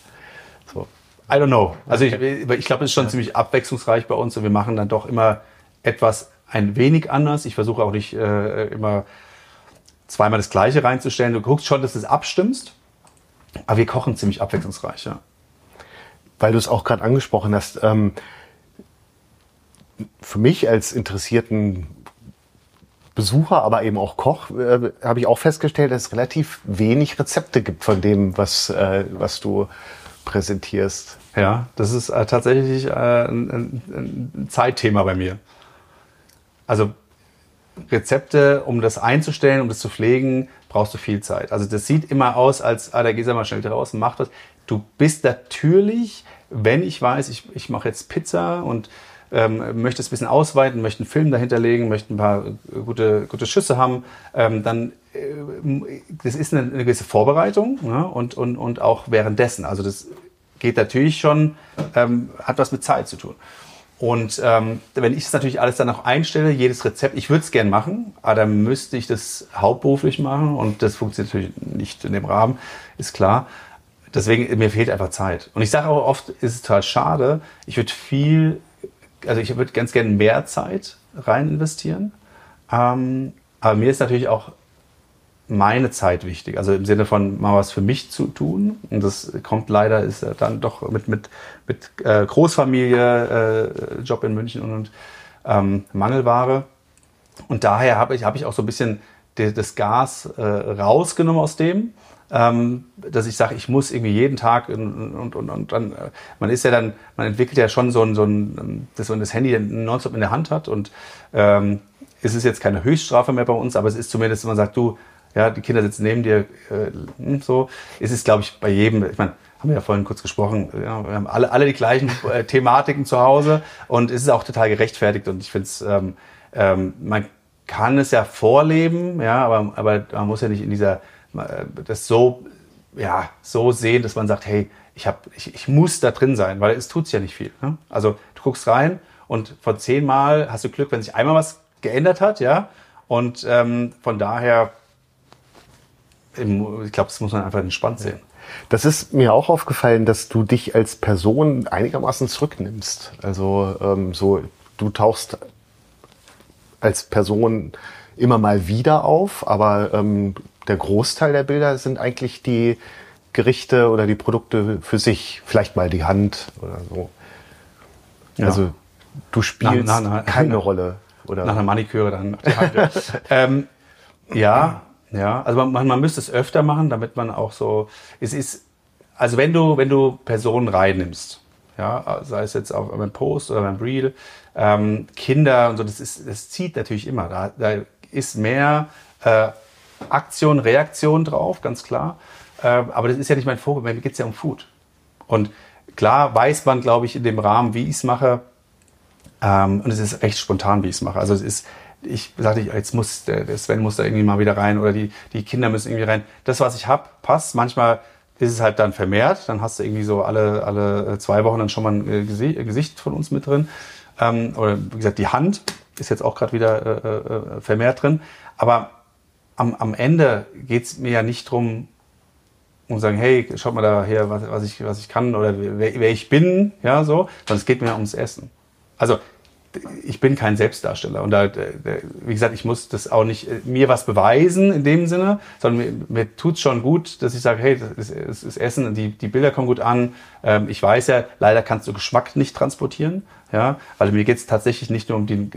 So. I don't know. Also ich, ich glaube, es ist schon ja. ziemlich abwechslungsreich bei uns und wir machen dann doch immer etwas ein wenig anders. Ich versuche auch nicht äh, immer zweimal das Gleiche reinzustellen. Du guckst schon, dass du es abstimmst. Aber wir kochen ziemlich abwechslungsreich, ja. Weil du es auch gerade angesprochen hast. Ähm, für mich als interessierten Besucher, aber eben auch Koch, äh, habe ich auch festgestellt, dass es relativ wenig Rezepte gibt von dem, was, äh, was du präsentierst. Ja, das ist äh, tatsächlich äh, ein, ein, Zeitthema bei mir. Also Rezepte, um das einzustellen, um das zu pflegen, brauchst du viel Zeit. Also das sieht immer aus, als, ah, da gehst du mal schnell draußen, mach was. Du bist natürlich, wenn ich weiß, ich, ich mache jetzt Pizza und ähm, möchte es ein bisschen ausweiten, möchte einen Film dahinter legen, möchte ein paar gute, gute Schüsse haben, ähm, dann äh, das ist eine, eine gewisse Vorbereitung ne? und, und, und auch währenddessen. Also das geht natürlich schon, ähm, hat was mit Zeit zu tun. Und ähm, wenn ich das natürlich alles dann auch einstelle, jedes Rezept, ich würde es gern machen, aber dann müsste ich das hauptberuflich machen und das funktioniert natürlich nicht in dem Rahmen, ist klar. Deswegen, mir fehlt einfach Zeit. Und ich sage auch oft, ist es total schade, ich würde viel, also ich würde ganz gerne mehr Zeit rein investieren. Ähm, aber mir ist natürlich auch meine Zeit wichtig. Also im Sinne von mal was für mich zu tun. Und das kommt leider, ist dann doch mit, mit, mit äh, Großfamilie, äh, Job in München und, und ähm, Mangelware. Und daher habe ich, hab ich auch so ein bisschen das Gas äh, rausgenommen aus dem. Ähm, dass ich sage, ich muss irgendwie jeden Tag und, und, und, dann, äh, man ist ja dann, man entwickelt ja schon so ein, so ein dass man das Handy nonstop in der Hand hat und ähm, es ist jetzt keine Höchststrafe mehr bei uns, aber es ist zumindest, man sagt, du, ja, die Kinder sitzen neben dir, äh, so. Es ist, glaube ich, bei jedem, ich meine, haben wir ja vorhin kurz gesprochen, ja, wir haben alle, alle die gleichen äh, Thematiken zu Hause und es ist auch total gerechtfertigt und ich finde es, ähm, ähm, man kann es ja vorleben, ja, aber, aber man muss ja nicht in dieser, das so, ja, so sehen, dass man sagt, hey, ich, hab, ich, ich muss da drin sein, weil es tut ja nicht viel. Ne? Also du guckst rein und von zehnmal hast du Glück, wenn sich einmal was geändert hat, ja, und ähm, von daher ich glaube, das muss man einfach entspannt sehen. Das ist mir auch aufgefallen, dass du dich als Person einigermaßen zurücknimmst. Also ähm, so, du tauchst als Person immer mal wieder auf, aber ähm, der Großteil der Bilder sind eigentlich die Gerichte oder die Produkte für sich. Vielleicht mal die Hand oder so. Ja. Also du spielst na, na, na, keine Rolle. Oder? Nach einer Maniküre dann ähm, ja, ja, also man, man müsste es öfter machen, damit man auch so, es ist, also wenn du, wenn du Personen reinnimmst, ja, sei es jetzt auch beim Post oder beim Reel, ähm, Kinder und so, das ist, das zieht natürlich immer. Da, da ist mehr äh, Aktion, Reaktion drauf, ganz klar. Äh, aber das ist ja nicht mein Fokus, mir geht es ja um Food. Und klar weiß man, glaube ich, in dem Rahmen, wie ich es mache, ähm, und es ist recht spontan, wie ich es mache. Also es ist ich sagte, jetzt muss der, Sven muss da irgendwie mal wieder rein oder die, die Kinder müssen irgendwie rein. Das, was ich habe, passt. Manchmal ist es halt dann vermehrt. Dann hast du irgendwie so alle, alle zwei Wochen dann schon mal ein äh, Gesicht von uns mit drin. Ähm, oder wie gesagt, die Hand ist jetzt auch gerade wieder äh, äh, vermehrt drin. Aber am, am Ende geht's mir ja nicht drum und sagen, hey, schaut mal da her, was, was, ich, was ich kann oder wer, wer ich bin, ja, so, sondern es geht mir ums Essen. Also ich bin kein Selbstdarsteller. Und da, wie gesagt, ich muss das auch nicht äh, mir was beweisen in dem Sinne, sondern mir, mir tut es schon gut, dass ich sage, hey, das ist, das ist Essen, die, die Bilder kommen gut an. Ähm, ich weiß ja, leider kannst du Geschmack nicht transportieren. Ja, weil mir geht es tatsächlich nicht nur um den,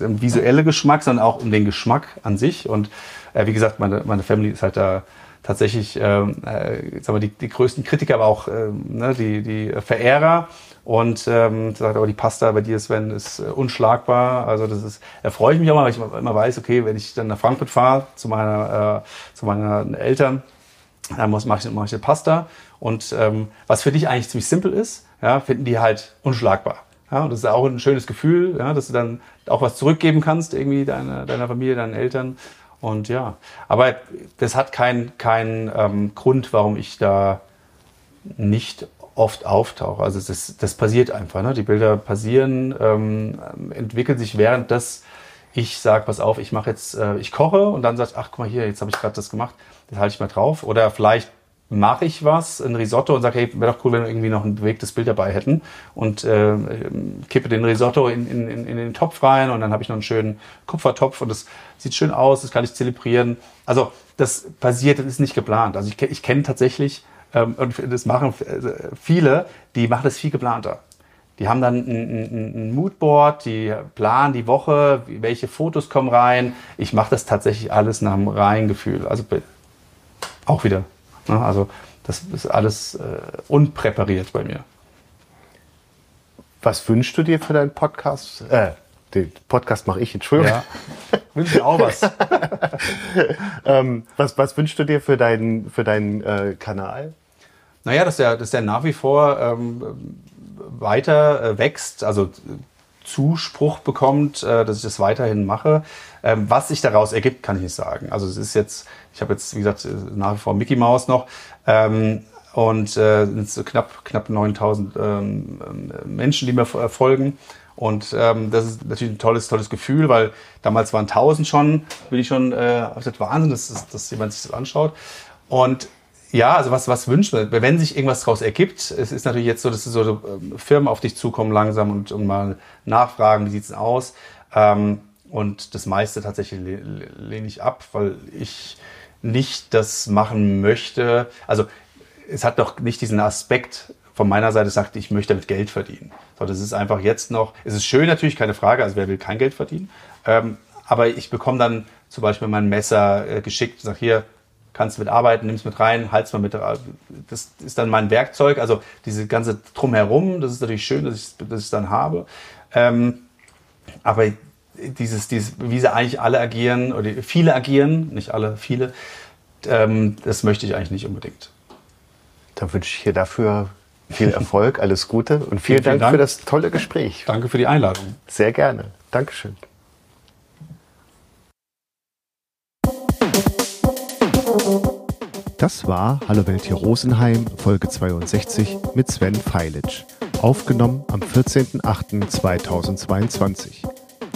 um visuelle Geschmack, sondern auch um den Geschmack an sich. Und äh, wie gesagt, meine, meine Family ist halt da tatsächlich ähm, äh, sagen wir, die, die größten Kritiker, aber auch ähm, ne, die, die Verehrer. Und ähm, sagt aber, die Pasta bei dir, Sven, ist äh, unschlagbar. Also das ist, da freue ich mich auch mal, weil ich immer weiß, okay, wenn ich dann nach Frankfurt fahre zu meiner, äh, zu meinen Eltern, dann muss mache ich, mach ich eine Pasta. Und ähm, was für dich eigentlich ziemlich simpel ist, ja, finden die halt unschlagbar. Ja, und das ist auch ein schönes Gefühl, ja, dass du dann auch was zurückgeben kannst, irgendwie deiner, deiner Familie, deinen Eltern. Und ja, aber das hat keinen kein, ähm, Grund, warum ich da nicht oft auftauche. Also das, das passiert einfach. Ne? Die Bilder passieren, ähm, entwickeln sich während das ich sage, pass auf, ich mache jetzt, äh, ich koche und dann sagt, ach guck mal hier, jetzt habe ich gerade das gemacht, das halte ich mal drauf. Oder vielleicht mache ich was, ein Risotto und sage, hey, wäre doch cool, wenn wir irgendwie noch ein bewegtes Bild dabei hätten und äh, kippe den Risotto in, in, in den Topf rein und dann habe ich noch einen schönen Kupfertopf und das sieht schön aus, das kann ich zelebrieren. Also das passiert, das ist nicht geplant. Also ich, ich kenne tatsächlich ähm, und das machen äh, viele, die machen das viel geplanter. Die haben dann ein, ein, ein Moodboard, die planen die Woche, welche Fotos kommen rein. Ich mache das tatsächlich alles nach dem reinen Gefühl. Also auch wieder. Ne? Also das ist alles äh, unpräpariert bei mir. Was wünschst du dir für deinen Podcast? Äh, den Podcast mache ich, Entschuldigung. Ja. Wünsche dir auch was. ähm, was. Was wünschst du dir für deinen, für deinen äh, Kanal? Naja, dass der, dass der nach wie vor ähm, weiter äh, wächst, also Zuspruch bekommt, äh, dass ich das weiterhin mache. Ähm, was sich daraus ergibt, kann ich nicht sagen. Also es ist jetzt, ich habe jetzt, wie gesagt, nach wie vor Mickey Mouse noch. Ähm, und äh, so knapp, knapp 9000 ähm, Menschen, die mir folgen. Und ähm, das ist natürlich ein tolles, tolles Gefühl, weil damals waren 1000 schon, bin ich schon, äh, das Wahnsinn, dass, dass jemand sich das anschaut. Und ja, also was, was wünscht man? Wenn sich irgendwas daraus ergibt, es ist natürlich jetzt so, dass so ähm, Firmen auf dich zukommen langsam und, und mal nachfragen, wie sieht's denn aus? Ähm, und das meiste tatsächlich lehne ich ab, weil ich nicht das machen möchte. Also es hat doch nicht diesen Aspekt von meiner Seite sagt, ich möchte damit Geld verdienen. So, das ist einfach jetzt noch, es ist schön natürlich, keine Frage, also wer will kein Geld verdienen. Ähm, aber ich bekomme dann zum Beispiel mein Messer äh, geschickt, sag hier, kannst du mit arbeiten, nimm's mit rein, halt's mal mit. Das ist dann mein Werkzeug. Also diese ganze Drumherum, das ist natürlich schön, dass ich ich dann habe. Ähm, aber dieses, dieses, wie sie eigentlich alle agieren, oder viele agieren, nicht alle, viele, ähm, das möchte ich eigentlich nicht unbedingt. Dann wünsche ich dir dafür viel Erfolg, alles Gute und vielen, vielen Dank, Dank, für das tolle Gespräch. Danke für die Einladung. Sehr gerne. Dankeschön. Das war Hallo Welt hier Rosenheim, Folge 62 mit Sven Feilitsch. Aufgenommen am 14.08.2022.